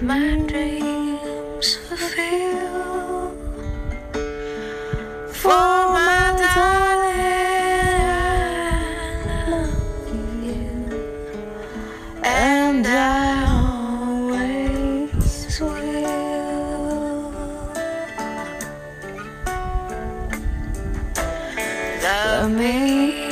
my dreams fulfill. For my darling, I love you, and I always will. Love me.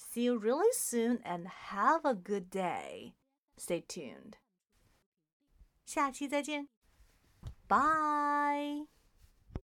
See you really soon and have a good day. Stay tuned. 下期再见，拜。